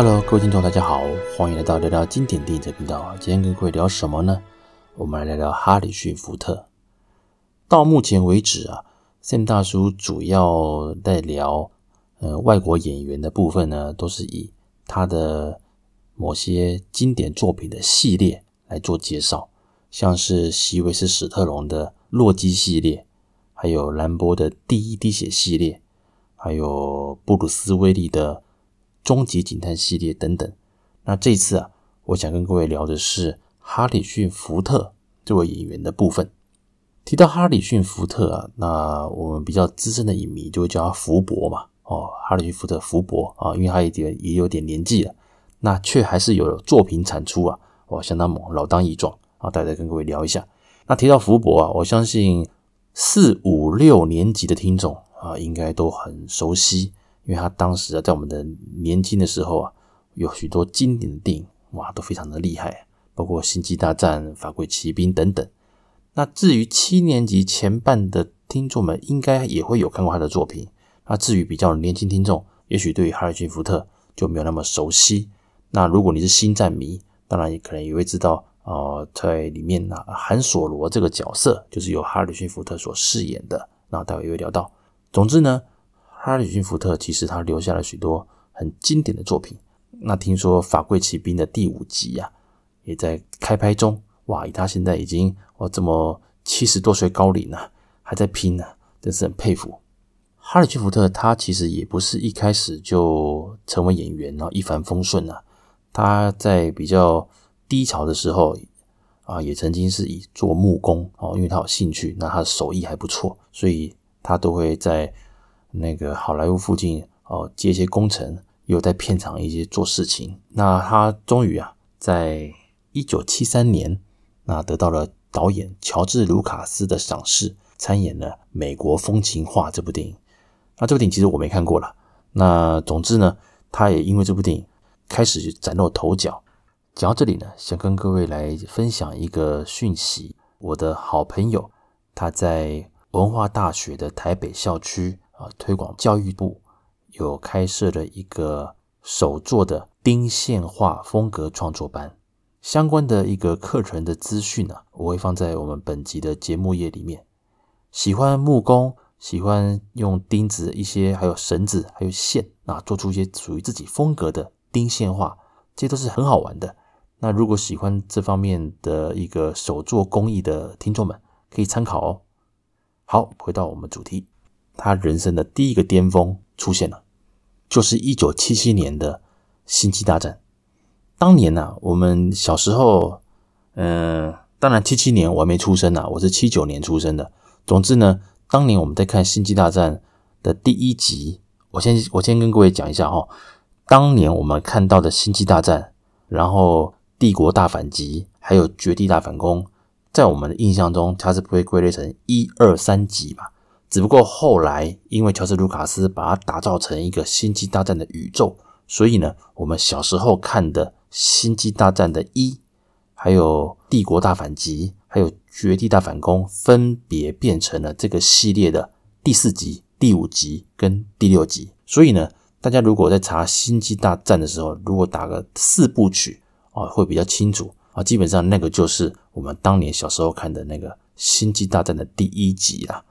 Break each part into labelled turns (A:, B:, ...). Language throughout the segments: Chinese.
A: Hello，各位听众，大家好，欢迎来到聊聊经典电影的频道。今天跟各位聊什么呢？我们来聊聊哈里逊·福特。到目前为止啊，Sam 大叔主要在聊呃外国演员的部分呢，都是以他的某些经典作品的系列来做介绍，像是席维斯·史特龙的《洛基》系列，还有兰博的《第一滴血》系列，还有布鲁斯·威利的。终极警探系列等等，那这次啊，我想跟各位聊的是哈里逊·福特这位演员的部分。提到哈里逊·福特啊，那我们比较资深的影迷就会叫他福伯嘛。哦，哈里逊·福特，福伯啊，因为他也也有点年纪了，那却还是有作品产出啊，哇，相当猛，老当益壮啊。大家跟各位聊一下。那提到福伯啊，我相信四五六年级的听众啊，应该都很熟悉。因为他当时啊，在我们的年轻的时候啊，有许多经典的电影，哇，都非常的厉害，包括《星际大战》《法柜奇兵》等等。那至于七年级前半的听众们，应该也会有看过他的作品。那至于比较年轻听众，也许对于哈里逊·福特就没有那么熟悉。那如果你是星战迷，当然也可能也会知道，呃，在里面呢，韩索罗这个角色就是由哈里逊·福特所饰演的。那待会也会聊到。总之呢。哈里逊·福特其实他留下了许多很经典的作品。那听说《法柜奇兵》的第五集啊，也在开拍中。哇，以他现在已经哇这么七十多岁高龄了，还在拼呢，真是很佩服。哈里逊·福特他其实也不是一开始就成为演员，然后一帆风顺啊。他在比较低潮的时候啊，也曾经是以做木工哦，因为他有兴趣，那他的手艺还不错，所以他都会在。那个好莱坞附近哦，接一些工程，又在片场一些做事情。那他终于啊，在一九七三年，那得到了导演乔治·卢卡斯的赏识，参演了《美国风情画》这部电影。那这部电影其实我没看过了。那总之呢，他也因为这部电影开始崭露头角。讲到这里呢，想跟各位来分享一个讯息：我的好朋友他在文化大学的台北校区。啊，推广教育部有开设了一个手作的钉线画风格创作班，相关的一个课程的资讯呢，我会放在我们本集的节目页里面。喜欢木工，喜欢用钉子一些，还有绳子，还有线啊，做出一些属于自己风格的钉线画，这些都是很好玩的。那如果喜欢这方面的一个手作工艺的听众们，可以参考哦。好，回到我们主题。他人生的第一个巅峰出现了，就是一九七七年的《星际大战》。当年呢、啊，我们小时候，嗯、当然七七年我还没出生呢、我是七九年出生的。总之呢，当年我们在看《星际大战》的第一集，我先我先跟各位讲一下哈、哦，当年我们看到的《星际大战》，然后《帝国大反击》，还有《绝地大反攻》，在我们的印象中，它是不会归类成一二三集嘛？只不过后来，因为乔治·卢卡斯把它打造成一个《星际大战》的宇宙，所以呢，我们小时候看的《星际大战》的一，还有《帝国大反击》，还有《绝地大反攻》，分别变成了这个系列的第四集、第五集跟第六集。所以呢，大家如果在查《星际大战》的时候，如果打个四部曲啊，会比较清楚啊。基本上那个就是我们当年小时候看的那个《星际大战》的第一集啦，啊。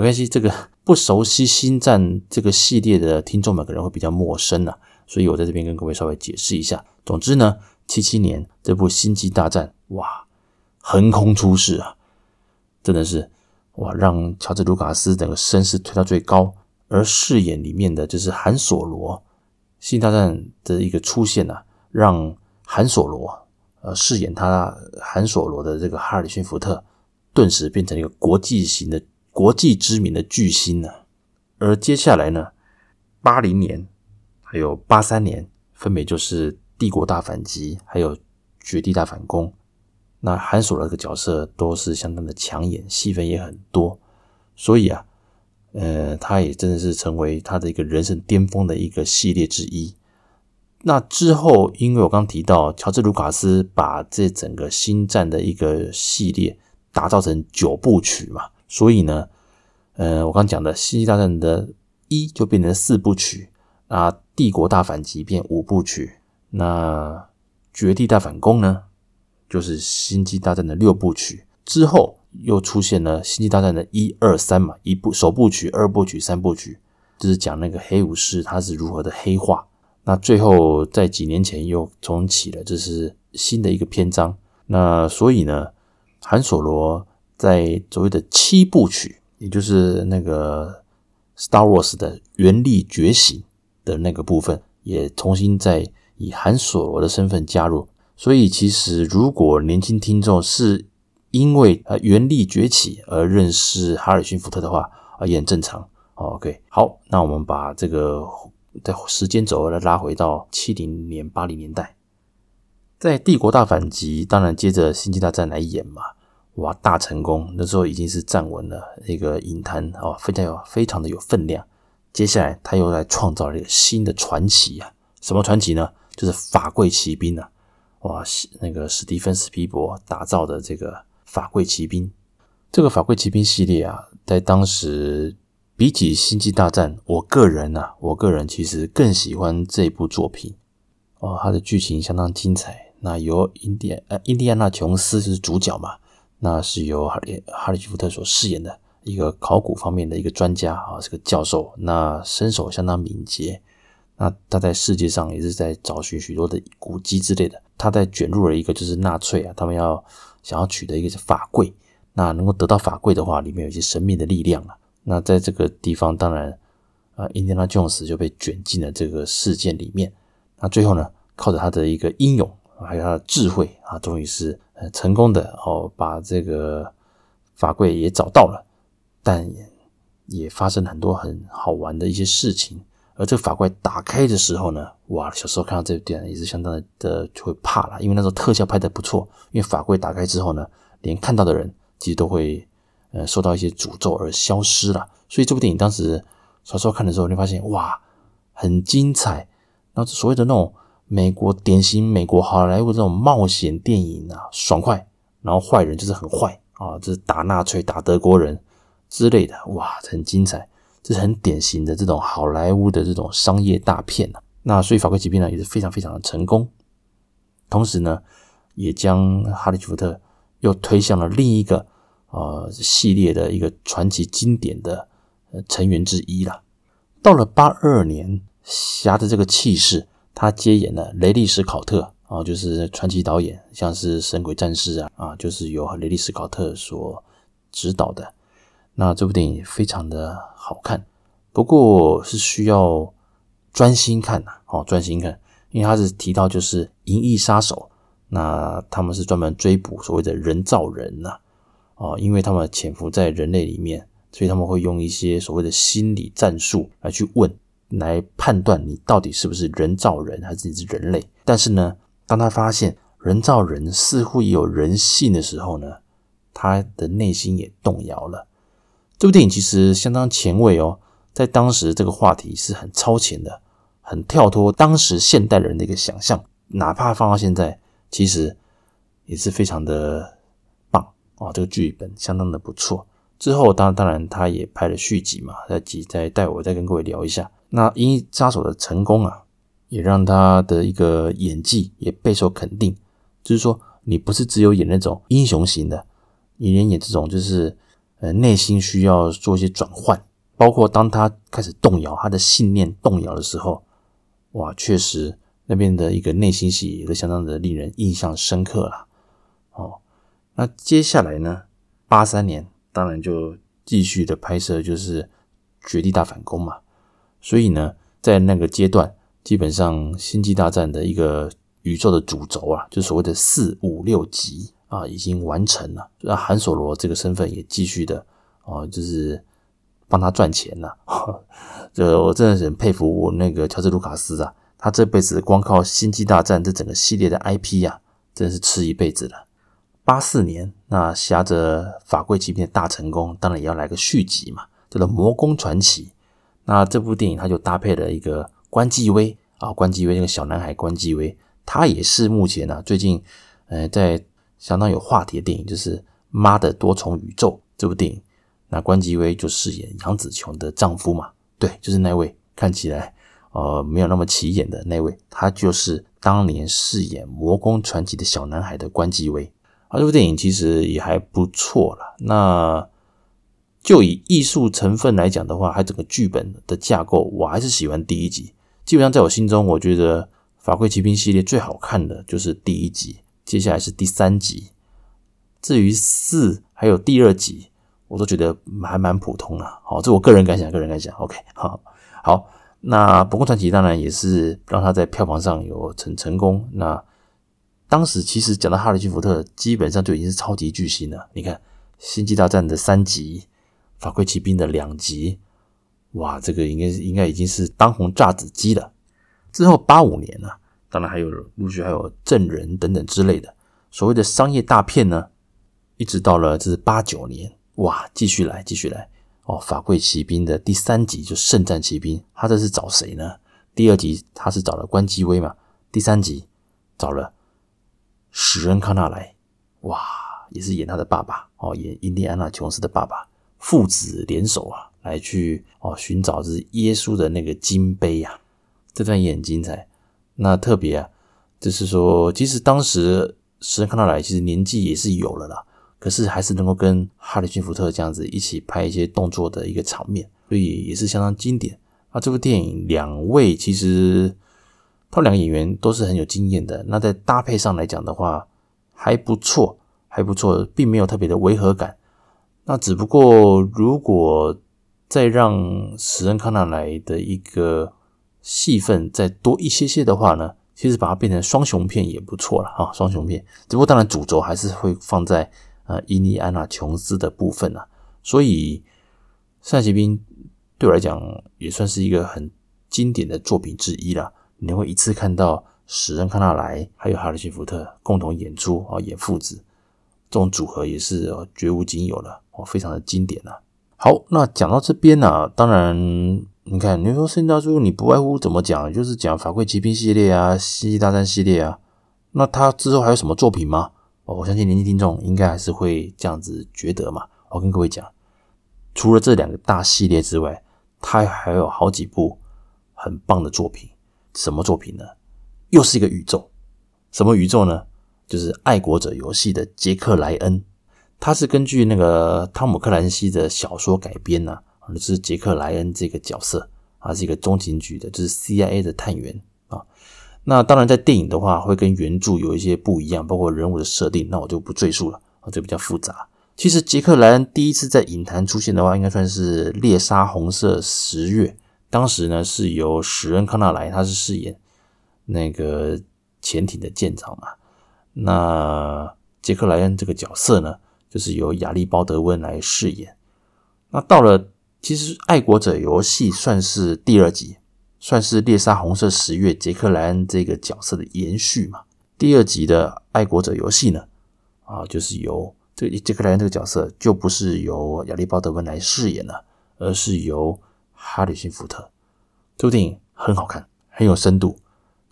A: 没关系，这个不熟悉星战这个系列的听众们可能会比较陌生啊，所以我在这边跟各位稍微解释一下。总之呢，七七年这部《星际大战》哇，横空出世啊，真的是哇，让乔治·卢卡斯整个声势推到最高。而饰演里面的就是韩索罗，《星际大战》的一个出现啊，让韩索罗呃饰演他韩索罗的这个哈里逊·福特，顿时变成一个国际型的。国际知名的巨星呢，而接下来呢，八零年还有八三年，分别就是《帝国大反击》还有《绝地大反攻》。那韩索罗这个角色都是相当的抢眼，戏份也很多，所以啊，呃，他也真的是成为他的一个人生巅峰的一个系列之一。那之后，因为我刚提到乔治·卢卡斯把这整个星战的一个系列打造成九部曲嘛。所以呢，呃，我刚讲的《星际大战》的一就变成四部曲，啊，帝国大反击变五部曲，那绝地大反攻呢，就是星际大战的六部曲。之后又出现了星际大战的一二三嘛，一部首部曲、二部曲、三部曲，就是讲那个黑武士他是如何的黑化。那最后在几年前又重启了，这是新的一个篇章。那所以呢，韩索罗在所谓的七部曲，也就是那个 Star Wars 的原力觉醒的那个部分，也重新再以韩索罗的身份加入。所以其实如果年轻听众是因为呃原力崛起而认识哈里逊福特的话，啊也很正常。OK，好，那我们把这个在时间轴来拉回到七零年、八零年代。在帝国大反击，当然接着星际大战来演嘛，哇，大成功！那时候已经是站稳了那个影坛哦，非常有非常的有分量。接下来他又来创造了一个新的传奇啊，什么传奇呢？就是法贵奇兵啊，哇，那个史蒂芬史匹柏打造的这个法贵奇兵，这个法贵奇兵系列啊，在当时比起星际大战，我个人啊，我个人其实更喜欢这部作品哦，它的剧情相当精彩。那由印第安呃印第安纳琼斯是主角嘛，那是由哈里哈里吉福特所饰演的一个考古方面的一个专家啊，是个教授，那身手相当敏捷，那他在世界上也是在找寻许多的古迹之类的，他在卷入了一个就是纳粹啊，他们要想要取得一个法柜，那能够得到法柜的话，里面有一些神秘的力量啊，那在这个地方当然啊，印第安纳琼斯就被卷进了这个事件里面，那最后呢，靠着他的一个英勇。还有他的智慧啊，终于是成功的哦，把这个法柜也找到了，但也也发生了很多很好玩的一些事情。而这个法柜打开的时候呢，哇，小时候看到这部电影也是相当的的就会怕了，因为那时候特效拍得不错。因为法柜打开之后呢，连看到的人其实都会呃受到一些诅咒而消失了。所以这部电影当时小时候看的时候，你发现哇，很精彩。然后所谓的那种。美国典型美国好莱坞这种冒险电影啊，爽快，然后坏人就是很坏啊，就是打纳粹、打德国人之类的，哇，很精彩，这是很典型的这种好莱坞的这种商业大片啊。那所以《法柜奇兵》呢也是非常非常的成功，同时呢，也将哈里逊福特又推向了另一个呃系列的一个传奇经典的成员之一了。到了八二年，侠的这个气势。他接演了雷利·史考特啊，就是传奇导演，像是《神鬼战士》啊啊，就是由雷利·史考特所指导的。那这部电影非常的好看，不过是需要专心看呐，哦，专心看，因为他是提到就是银翼杀手，那他们是专门追捕所谓的人造人呐，哦，因为他们潜伏在人类里面，所以他们会用一些所谓的心理战术来去问。来判断你到底是不是人造人还是你是人类。但是呢，当他发现人造人似乎也有人性的时候呢，他的内心也动摇了。这部电影其实相当前卫哦，在当时这个话题是很超前的，很跳脱当时现代人的一个想象。哪怕放到现在，其实也是非常的棒哦。这个剧本相当的不错。之后当当然他也拍了续集嘛，再集再带我再跟各位聊一下。那《银翼杀手》的成功啊，也让他的一个演技也备受肯定。就是说，你不是只有演那种英雄型的，你连演这种就是呃内心需要做一些转换，包括当他开始动摇，他的信念动摇的时候，哇，确实那边的一个内心戏也是相当的令人印象深刻了。哦，那接下来呢，八三年当然就继续的拍摄，就是《绝地大反攻》嘛。所以呢，在那个阶段，基本上《星际大战》的一个宇宙的主轴啊，就所谓的四五六集啊，已经完成了。那韩索罗这个身份也继续的哦，就是帮他赚钱了。这我真的是很佩服我那个乔治卢卡斯啊，他这辈子光靠《星际大战》这整个系列的 IP 啊，真是吃一辈子了。八四年，那挟着法柜奇兵的大成功，当然也要来个续集嘛，叫做《魔宫传奇》。那这部电影它就搭配了一个关继威啊，关继威那个小男孩关继威，他也是目前呢、最近呃在相当有话题的电影，就是《妈的多重宇宙》这部电影。那关继威就饰演杨紫琼的丈夫嘛，对，就是那位看起来呃没有那么起眼的那位，他就是当年饰演《魔宫传奇》的小男孩的关继威。啊，这部电影其实也还不错啦。那就以艺术成分来讲的话，还整个剧本的架构，我还是喜欢第一集。基本上在我心中，我觉得《法柜奇兵》系列最好看的就是第一集，接下来是第三集。至于四还有第二集，我都觉得还蛮普通的。好，这我个人感想，个人感想。OK，好，好。那《魔宫传奇》当然也是让他在票房上有成成功。那当时其实讲到哈里逊福特，基本上就已经是超级巨星了。你看《星际大战》的三集，《法贵骑兵》的两集，哇，这个应该应该已经是当红炸子鸡了。之后八五年呢，当然还有陆续还有证人等等之类的所谓的商业大片呢。一直到了这是八九年，哇，继续来，继续来哦！法贵骑兵的第三集就圣战骑兵，他这是找谁呢？第二集他是找了关继威嘛，第三集找了史恩康纳莱，哇，也是演他的爸爸哦，演印第安纳琼斯的爸爸，父子联手啊，来去哦寻找这耶稣的那个金杯呀，这段也很精彩。那特别啊，就是说，其实当时史恩康纳莱其实年纪也是有了啦。可是还是能够跟哈里逊福特这样子一起拍一些动作的一个场面，所以也是相当经典。啊，这部电影两位其实他们两个演员都是很有经验的，那在搭配上来讲的话还不错，还不错，并没有特别的违和感。那只不过如果再让史恩康纳莱的一个戏份再多一些些的话呢，其实把它变成双雄片也不错了哈，双雄片。只不过当然主轴还是会放在。呃，印第安纳琼斯的部分啊，所以《圣战奇兵》对我来讲也算是一个很经典的作品之一啦。你会一次看到史恩康纳莱还有哈里逊福特共同演出啊，演父子这种组合也是绝无仅有了非常的经典啊。好，那讲到这边呢、当然你看，你说圣大叔，你不外乎怎么讲，就是讲法柜奇兵系列啊，星际大战系列啊，那他之后还有什么作品吗？哦我相信年轻听众应该还是会这样子觉得嘛。我跟各位讲，除了这两个大系列之外，他还有好几部很棒的作品。什么作品呢？又是一个宇宙。什么宇宙呢？就是《爱国者游戏》的杰克莱恩。他是根据那个汤姆克兰西的小说改编呢、啊，就是杰克莱恩这个角色，啊是一个中情局的，就是 CIA 的探员啊。那当然，在电影的话，会跟原著有一些不一样，包括人物的设定，那我就不赘述了啊，这比较复杂。其实杰克莱恩第一次在影坛出现的话，应该算是《猎杀红色十月》，当时呢是由史恩康纳莱他是饰演那个潜艇的舰长嘛。那杰克莱恩这个角色呢，就是由亚历鲍德温来饰演。那到了其实《爱国者游戏》算是第二集。算是猎杀红色十月杰克莱恩这个角色的延续嘛。第二集的爱国者游戏呢，啊，就是由这个杰克莱恩这个角色就不是由亚历鲍德温来饰演了，而是由哈里逊福特。这部电影很好看，很有深度。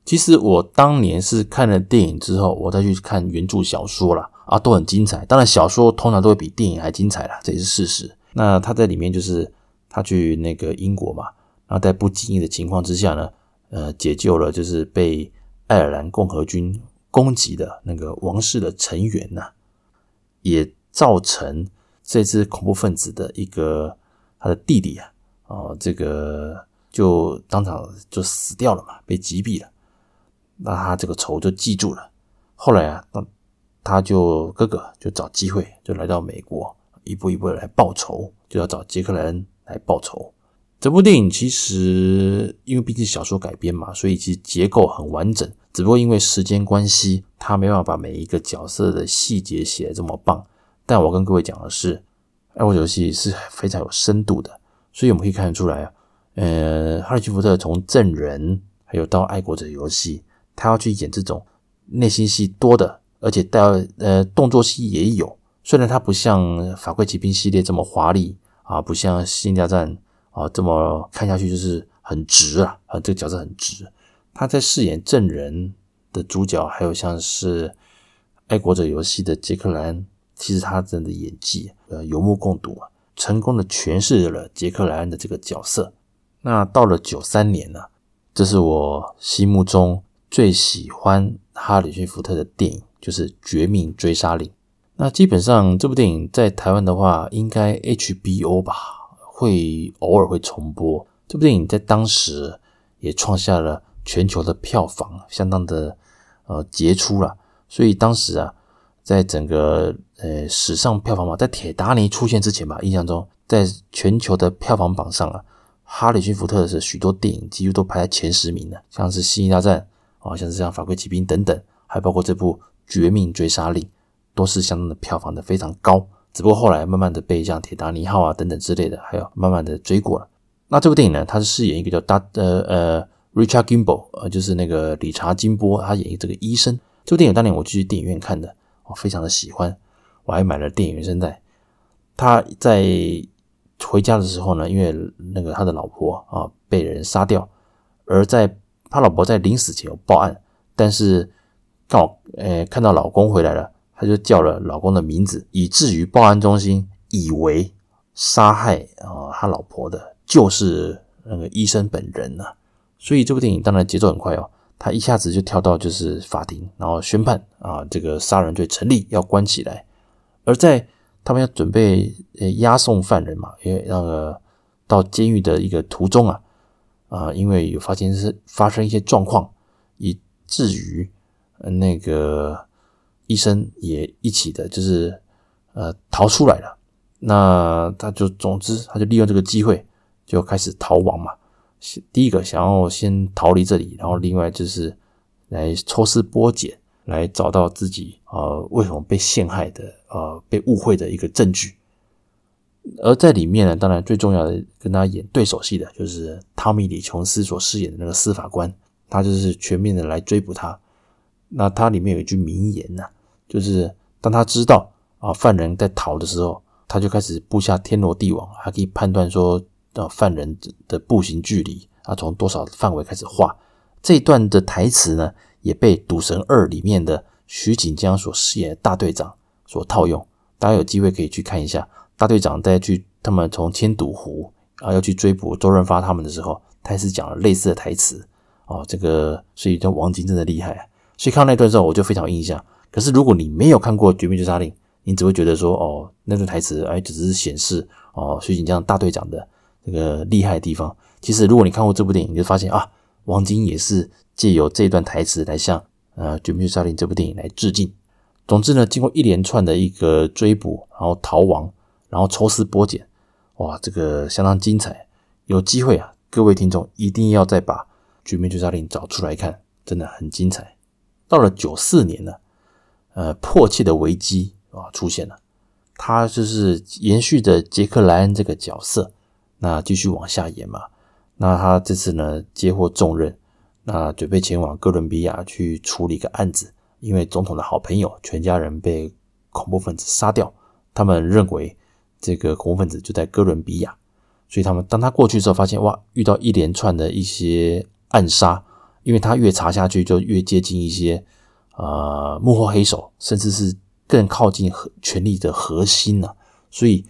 A: 其实我当年是看了电影之后，我再去看原著小说啦，啊，都很精彩。当然，小说通常都会比电影还精彩啦，这也是事实。那他在里面就是他去那个英国嘛。然后在不经意的情况之下呢，呃，解救了就是被爱尔兰共和军攻击的那个王室的成员呐、也造成这支恐怖分子的一个他的弟弟啊，哦，这个就当场就死掉了嘛，被击毙了。那他这个仇就记住了。后来啊，当他就哥哥就找机会就来到美国，一步一步的来报仇，就要找杰克莱恩来报仇。这部电影其实因为毕竟小说改编嘛，所以其实结构很完整。只不过因为时间关系，他没办法把每一个角色的细节写得这么棒。但我跟各位讲的是，《爱国者游戏》是非常有深度的，所以我们可以看得出来啊，呃，哈里奇福特从证人还有到《爱国者游戏》，他要去演这种内心戏多的，而且带呃动作戏也有。虽然他不像《法柜奇兵》系列这么华丽啊，不像《星际大战》。啊，这么看下去就是很直啊，啊，这个角色很直。他在饰演证人的主角，还有像是《爱国者游戏》的杰克莱恩，其实他真的演技呃有目共睹啊，成功的诠释了杰克莱恩的这个角色。那到了九三年呢，这是我心目中最喜欢哈里逊福特的电影，就是《绝命追杀令》。那基本上这部电影在台湾的话，应该 HBO 吧，会偶尔会重播。这部电影在当时也创下了全球的票房，相当的呃杰出了。所以当时啊，在整个呃史上票房榜，在铁达尼出现之前吧，印象中在全球的票房榜上啊，哈里逊福特的许多电影几乎都排在前十名的，像是《星际大战》啊，像是像《法柜奇兵》等等，还包括这部《绝命追杀令》，都是相当的票房的非常高。只不过后来慢慢的被像《铁达尼号》啊等等之类的，还有慢慢的追过了。那这部电影呢，他是饰演一个叫大呃呃 Richard Gimble，呃就是那个理查金波，他演一个这个医生。这部电影当年我去电影院看的，我非常的喜欢，我还买了电影原声带。他在回家的时候呢，因为那个他的老婆啊被人杀掉，而在他老婆在临死前有报案，但是刚好呃看到老公回来了，他就叫了老公的名字，以至于报案中心以为杀害啊他老婆的就是那个医生本人呐、啊，所以这部电影当然节奏很快哦。他一下子就跳到就是法庭，然后宣判啊，这个杀人罪成立，要关起来。而在他们要准备呃押送犯人嘛，因为那个到监狱的一个途中啊，啊，因为有发现是发生一些状况，以至于那个医生也一起的，就是呃逃出来了。那他就总之他就利用这个机会就开始逃亡嘛。第一个想要先逃离这里，然后另外就是来抽丝剥茧，来找到自己呃为什么被陷害的呃被误会的一个证据。而在里面呢，当然最重要的跟他演对手戏的就是汤米·李·琼斯所饰演的那个司法官，他就是全面的来追捕他。那他里面有一句名言呐、啊，就是当他知道啊犯人在逃的时候，他就开始布下天罗地网，还可以判断说。呃，犯人的步行距离啊，从多少范围开始画？这一段的台词呢，也被《赌神二》里面的徐锦江所饰演的大队长所套用。大家有机会可以去看一下，大队长在去他们从千赌湖啊要去追捕周润发他们的时候，他也是讲了类似的台词哦。这个所以叫王晶真的厉害！所以看到那段之后，我就非常印象。可是如果你没有看过《绝命追杀令》，你只会觉得说哦，那段台词哎，只是显示哦徐锦江大队长的。这个厉害的地方，其实如果你看过这部电影，你就发现啊，王晶也是借由这段台词来向呃《绝命追杀令》这部电影来致敬。总之呢，经过一连串的一个追捕，然后逃亡，然后抽丝剥茧，哇，这个相当精彩。有机会啊，各位听众一定要再把《绝命追杀令》找出来看，真的很精彩。到了九四年呢，呃，迫切的危机啊出现了，他就是延续着杰克莱恩这个角色。那继续往下演嘛，那他这次呢接获重任，那准备前往哥伦比亚去处理一个案子，因为总统的好朋友全家人被恐怖分子杀掉，他们认为这个恐怖分子就在哥伦比亚，所以他们当他过去之后，发现哇，遇到一连串的一些暗杀，因为他越查下去就越接近一些呃幕后黑手，甚至是更靠近核权力的核心呢、所以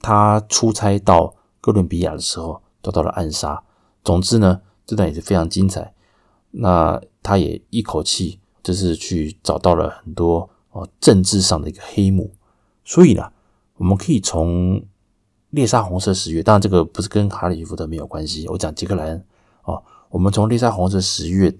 A: 他出差到。哥伦比亚的时候遭到了暗杀。总之呢，这段也是非常精彩。那他也一口气就是去找到了很多哦政治上的一个黑幕。所以呢，我们可以从猎杀红色十月，当然这个不是跟哈里逊福特没有关系。我讲杰克莱恩哦，我们从猎杀红色十月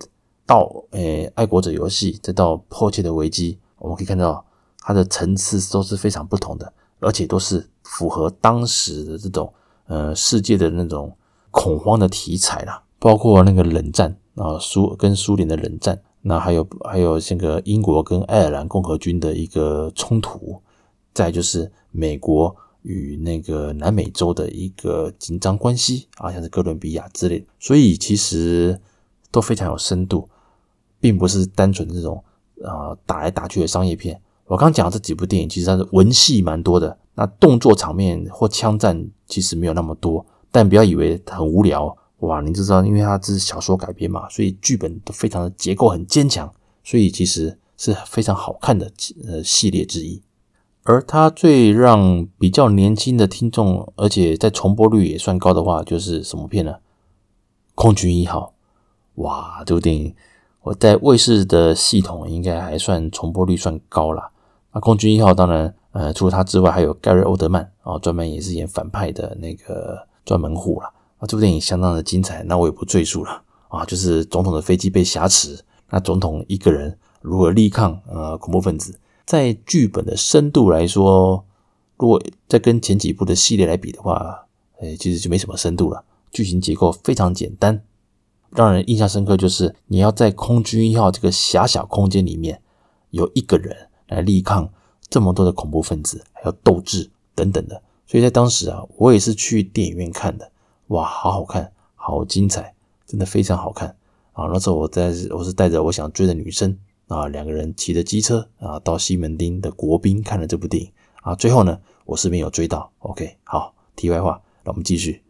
A: 到诶爱国者游戏，再到迫切的危机，我们可以看到它的层次都是非常不同的，而且都是符合当时的这种。呃，世界的那种恐慌的题材啦，包括那个冷战啊，苏跟苏联的冷战，那还有还有这个英国跟爱尔兰共和军的一个冲突，再就是美国与那个南美洲的一个紧张关系啊，像是哥伦比亚之类的，所以其实都非常有深度，并不是单纯这种啊打来打去的商业片。我刚讲的这几部电影，其实它是文戏蛮多的。那动作场面或枪战其实没有那么多，但不要以为很无聊哇！你知道，因为它这是小说改编嘛，所以剧本都非常的结构很坚强，所以其实是非常好看的呃系列之一。而它最让比较年轻的听众，而且在重播率也算高的话，就是什么片呢？空军一号哇，这部电影我在卫视的系统应该还算重播率算高啦。那空军一号当然，呃，除了他之外，还有盖瑞欧德曼啊，专门也是演反派的那个专门户啦。啊，这部电影相当的精彩，那我也不赘述了啊。就是总统的飞机被挟持，那总统一个人如何力抗呃恐怖分子，在剧本的深度来说，如果再跟前几部的系列来比的话，哎，其实就没什么深度了。剧情结构非常简单，让人印象深刻就是你要在空军一号这个狭小空间里面有一个人来力抗这么多的恐怖分子，还有斗志等等的。所以在当时啊，我也是去电影院看的，哇，好好看，好精彩，真的非常好看啊！那时候我在我是带着我想追的女生啊，两个人骑着机车啊，到西门町的国宾看了这部电影啊。最后呢，我是没有追到。OK，好，题外话，那我们继续。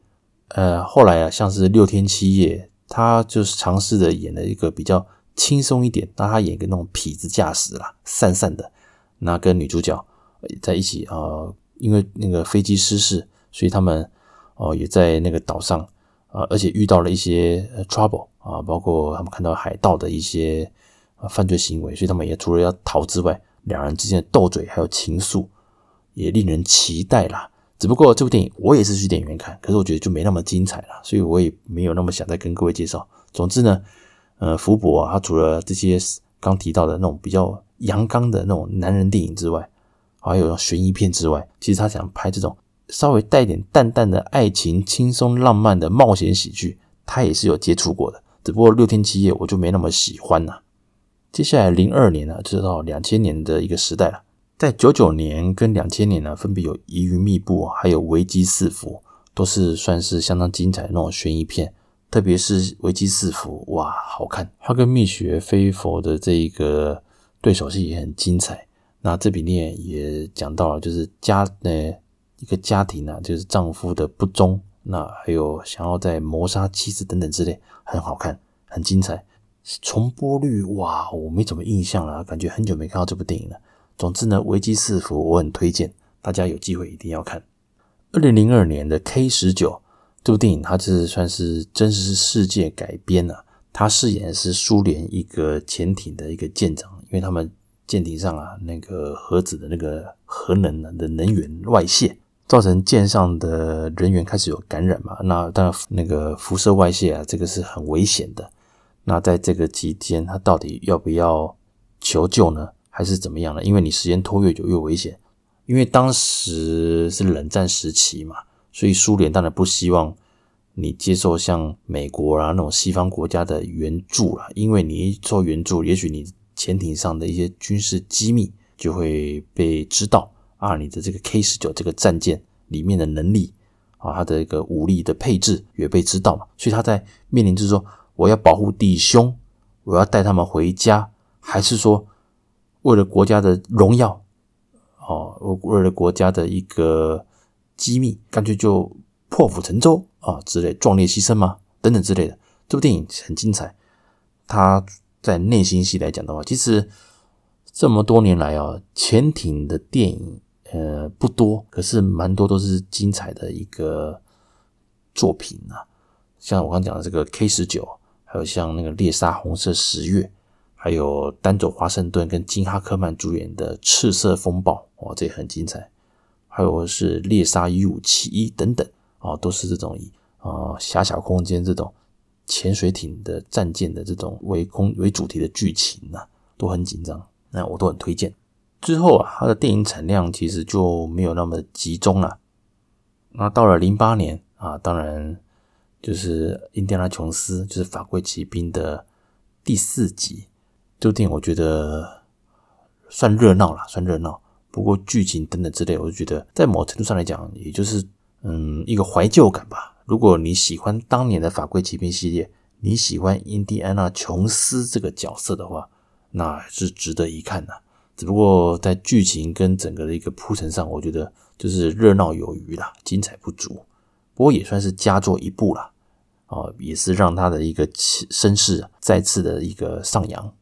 A: 呃，后来啊，像是六天七夜，他就是尝试着演了一个比较轻松一点，那他演一个那种痞子驾驶啦，散散的，那跟女主角在一起啊、因为那个飞机失事，所以他们哦、也在那个岛上啊、而且遇到了一些 trouble 啊，包括他们看到海盗的一些犯罪行为，所以他们也除了要逃之外，两人之间的斗嘴还有情愫也令人期待啦。只不过这部电影我也是去电影院看，可是我觉得就没那么精彩了，所以我也没有那么想再跟各位介绍。总之呢，呃，福伯啊，他除了这些刚提到的那种比较阳刚的那种男人电影之外，还有悬疑片之外，其实他想拍这种稍微带点淡淡的爱情、轻松浪漫的冒险喜剧，他也是有接触过的。只不过六天七夜我就没那么喜欢了。接下来零二年呢，就到两千年的一个时代了。在九九年跟两千年呢，分别有疑云密布，还有危机四伏，都是算是相当精彩那种悬疑片。特别是危机四伏，哇，好看！他跟蜜雪飞佛的这一个对手戏也很精彩。那这里面也讲到了，就是家呃一个家庭啊，就是丈夫的不忠，那还有想要在谋杀妻子等等之类，很好看，很精彩。重播率哇，我没怎么印象了，感觉很久没看到这部电影了。总之呢，危机四伏我很推荐，大家有机会一定要看。二零零二年的 K 十九这部电影，它是算是真实世界改编了。他饰演的是苏联一个潜艇的一个舰长，因为他们舰艇上啊那个核子的那个核能的能源外泄，造成舰上的人员开始有感染嘛。那当然那个辐射外泄啊，这个是很危险的。那在这个期间，他到底要不要求救呢？还是怎么样呢？因为你时间拖越久越危险。因为当时是冷战时期嘛，所以苏联当然不希望你接受像美国啊那种西方国家的援助啦。因为你一做援助，也许你潜艇上的一些军事机密就会被知道啊，你的这个 K 十九这个战舰里面的能力啊，它的一个武力的配置也被知道嘛。所以他在面临就是说，我要保护弟兄，我要带他们回家，还是说，为了国家的荣耀，哦，为了国家的一个机密，干脆就破釜沉舟啊之类，壮烈牺牲吗？等等之类的。这部电影很精彩。它在内心戏来讲的话，其实这么多年来啊，潜艇的电影呃不多，可是蛮多都是精彩的一个作品啊。像我刚讲的这个 K 十九，还有像那个猎杀红色十月。还有丹佐华盛顿跟金哈克曼主演的《赤色风暴》哦，这也很精彩。还有是《猎杀一五七一》等等哦，都是这种以啊狭小空间这种潜水艇的战舰的这种为空为主题的剧情啊，都很紧张。那我都很推荐。之后啊，它的电影产量其实就没有那么集中了。那到了零八年啊，当然就是《印第安纳琼斯》就是《法柜奇兵》的第四集。这部电影我觉得算热闹啦，算热闹。不过剧情等等之类，我就觉得在某程度上来讲，也就是嗯一个怀旧感吧。如果你喜欢当年的《法柜奇兵》系列，你喜欢印第安纳琼斯这个角色的话，那是值得一看的。只不过在剧情跟整个的一个铺陈上，我觉得就是热闹有余啦，精彩不足。不过也算是佳作一部啦，哦，也是让他的一个声势再次的一个上扬。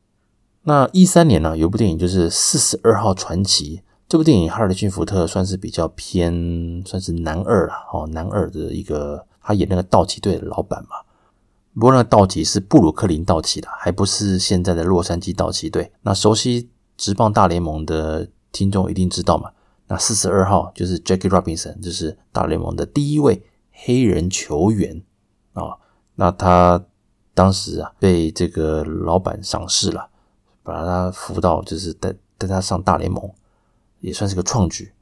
A: 那一三年呢，有部电影就是《四十二号传奇》。这部电影哈里逊福特算是比较偏，算是男二啊，哦，男二的一个，他演那个盗窃队的老板嘛。不过那个道奇是布鲁克林道奇啦，还不是现在的洛杉矶道奇队。那熟悉职棒大联盟的听众一定知道嘛。那四十二号就是 Jackie Robinson，就是大联盟的第一位黑人球员啊。那他当时啊被这个老板赏识了，把他扶到，就是带带他上大联盟，也算是个创举。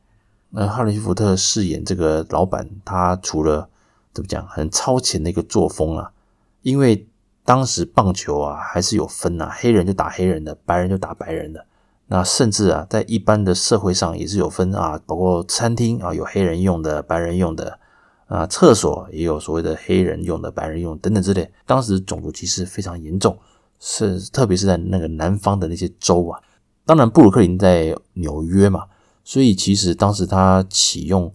A: 那哈里逊福特饰演这个老板，他除了怎么讲很超前的一个作风啊，因为当时棒球啊还是有分啊，黑人就打黑人的，白人就打白人的。那甚至啊，在一般的社会上也是有分啊，包括餐厅啊有黑人用的、白人用的啊，厕所也有所谓的黑人用的、白人用等等之类。当时种族歧视非常严重，是特别是在那个南方的那些州啊。当然，布鲁克林在纽约嘛。所以其实当时他启用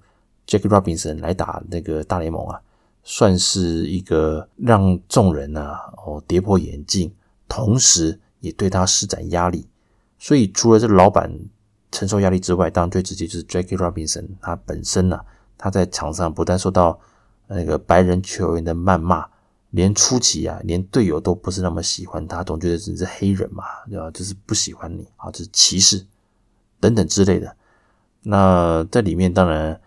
A: Jack Robinson 来打那个大联盟啊，算是一个让众人啊哦跌破眼镜，同时也对他施展压力。所以除了这老板承受压力之外，当然最直接就是 Jack Robinson 他本身呢、啊，他在场上不但受到那个白人球员的谩骂，连初期啊，连队友都不是那么喜欢他，总觉得你是黑人嘛，对吧？就是不喜欢你啊，就是歧视等等之类的。那在里面，当然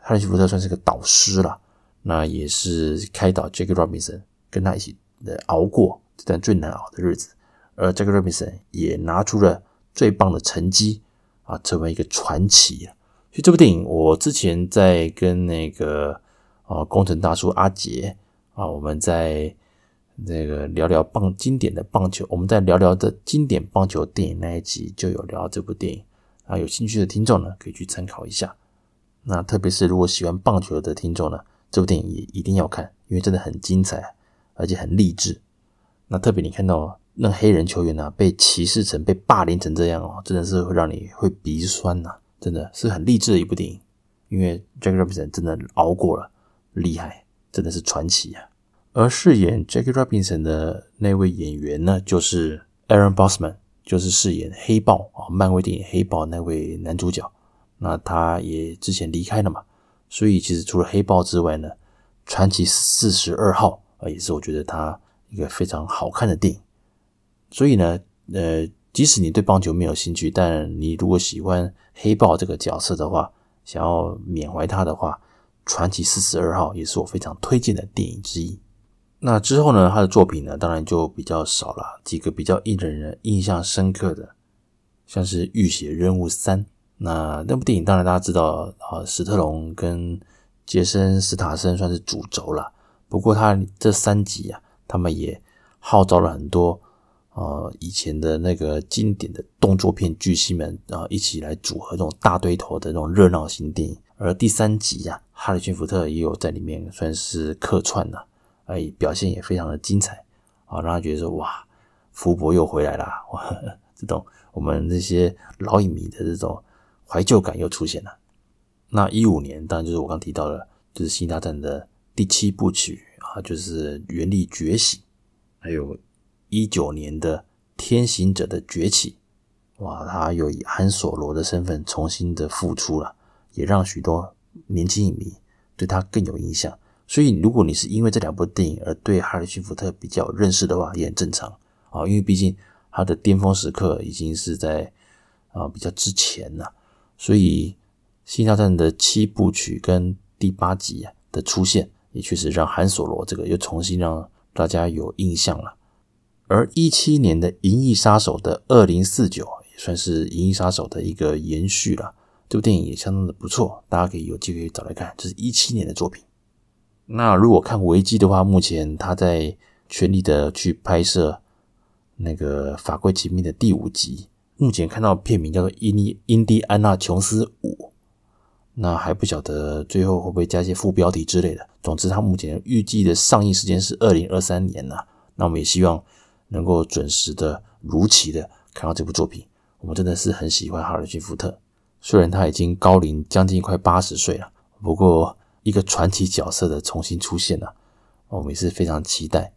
A: 哈里逊福特算是个导师了，那也是开导 Jackie Robinson 跟他一起的熬过这段最难熬的日子，而 Jackie Robinson 也拿出了最棒的成绩啊，成为一个传奇。所以这部电影，我之前在跟那个啊工程大叔阿杰啊，我们在那个聊聊棒经典的棒球，我们在聊聊的经典棒球电影那一集就有聊这部电影。啊，有兴趣的听众呢，可以去参考一下。那特别是如果喜欢棒球的听众呢，这部电影也一定要看，因为真的很精彩，而且很励志。那特别你看到那黑人球员呢、啊，被歧视成、被霸凌成这样哦，真的是会让你会鼻酸呐、啊，真的是很励志的一部电影。因为 Jackie Robinson 真的熬过了，厉害，真的是传奇啊。而饰演 Jackie Robinson 的那位演员呢，就是 Aaron Bossman。就是饰演黑豹啊，漫威电影黑豹那位男主角，那他也之前离开了嘛，所以其实除了黑豹之外呢，传奇四十二号啊，也是我觉得他一个非常好看的电影。所以呢，呃，即使你对棒球没有兴趣，但你如果喜欢黑豹这个角色的话，想要缅怀他的话，传奇四十二号也是我非常推荐的电影之一。那之后呢，他的作品呢，当然就比较少了。几个比较令人印象深刻的，像是《浴血任务三》。那那部电影，当然大家知道啊，史特龙跟杰森·斯塔森算是主轴了。不过他这三集啊，他们也号召了很多呃以前的那个经典的动作片巨星们啊，一起来组合这种大堆头的这种热闹型电影。而第三集呀，哈里逊·福特也有在里面算是客串了。哎，表现也非常的精彩啊，让他觉得说哇，福伯又回来了，哇，这种我们这些老影迷的这种怀旧感又出现了。那一五年，当然就是我刚提到的，就是《星大战》的第七部曲啊，就是《原力觉醒》，还有一九年的《天行者的崛起》，哇，他又以韩索罗的身份重新的复出了，也让许多年轻影迷对他更有印象。所以，如果你是因为这两部电影而对哈里逊·福特比较认识的话，也很正常啊，因为毕竟他的巅峰时刻已经是在啊比较之前了。所以，《星大战》的七部曲跟第八集的出现，也确实让韩索罗这个又重新让大家有印象了。而一七年的《银翼杀手》的二零四九也算是《银翼杀手》的一个延续了。这部电影也相当的不错，大家可以有机会找来看，这是一七年的作品。那如果看维基的话，目前他在全力的去拍摄那个《法柜奇兵》的第五集，目前看到片名叫做《印第印第安纳琼斯五》，那还不晓得最后会不会加一些副标题之类的。总之，他目前预计的上映时间是二零二三年呐。那我们也希望能够准时的、如期的看到这部作品。我们真的是很喜欢哈里逊·福特，虽然他已经高龄将近快八十岁了，不过。一个传奇角色的重新出现啊，我们也是非常期待。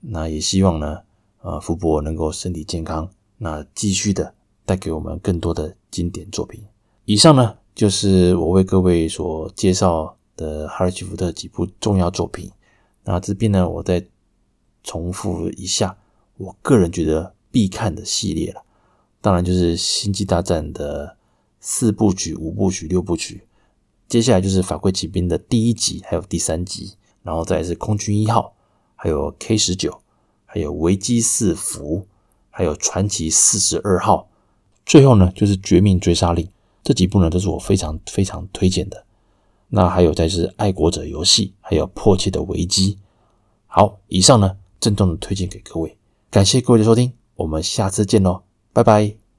A: 那也希望呢，呃，福伯能够身体健康，那继续的带给我们更多的经典作品。以上呢，就是我为各位所介绍的哈里逊福特几部重要作品。那这边呢，我再重复一下，我个人觉得必看的系列了，当然就是《星际大战》的四部曲、五部曲、六部曲。接下来就是《法柜奇兵》的第一集，还有第三集，然后再是《空军一号》，还有 K 十九，还有维基四伏，还有传奇四十二号，最后呢就是《绝命追杀令》。这几部呢都是我非常非常推荐的。那还有再是《爱国者游戏》，还有《迫切的危机》。好，以上呢郑重的推荐给各位，感谢各位的收听，我们下次见喽，拜拜。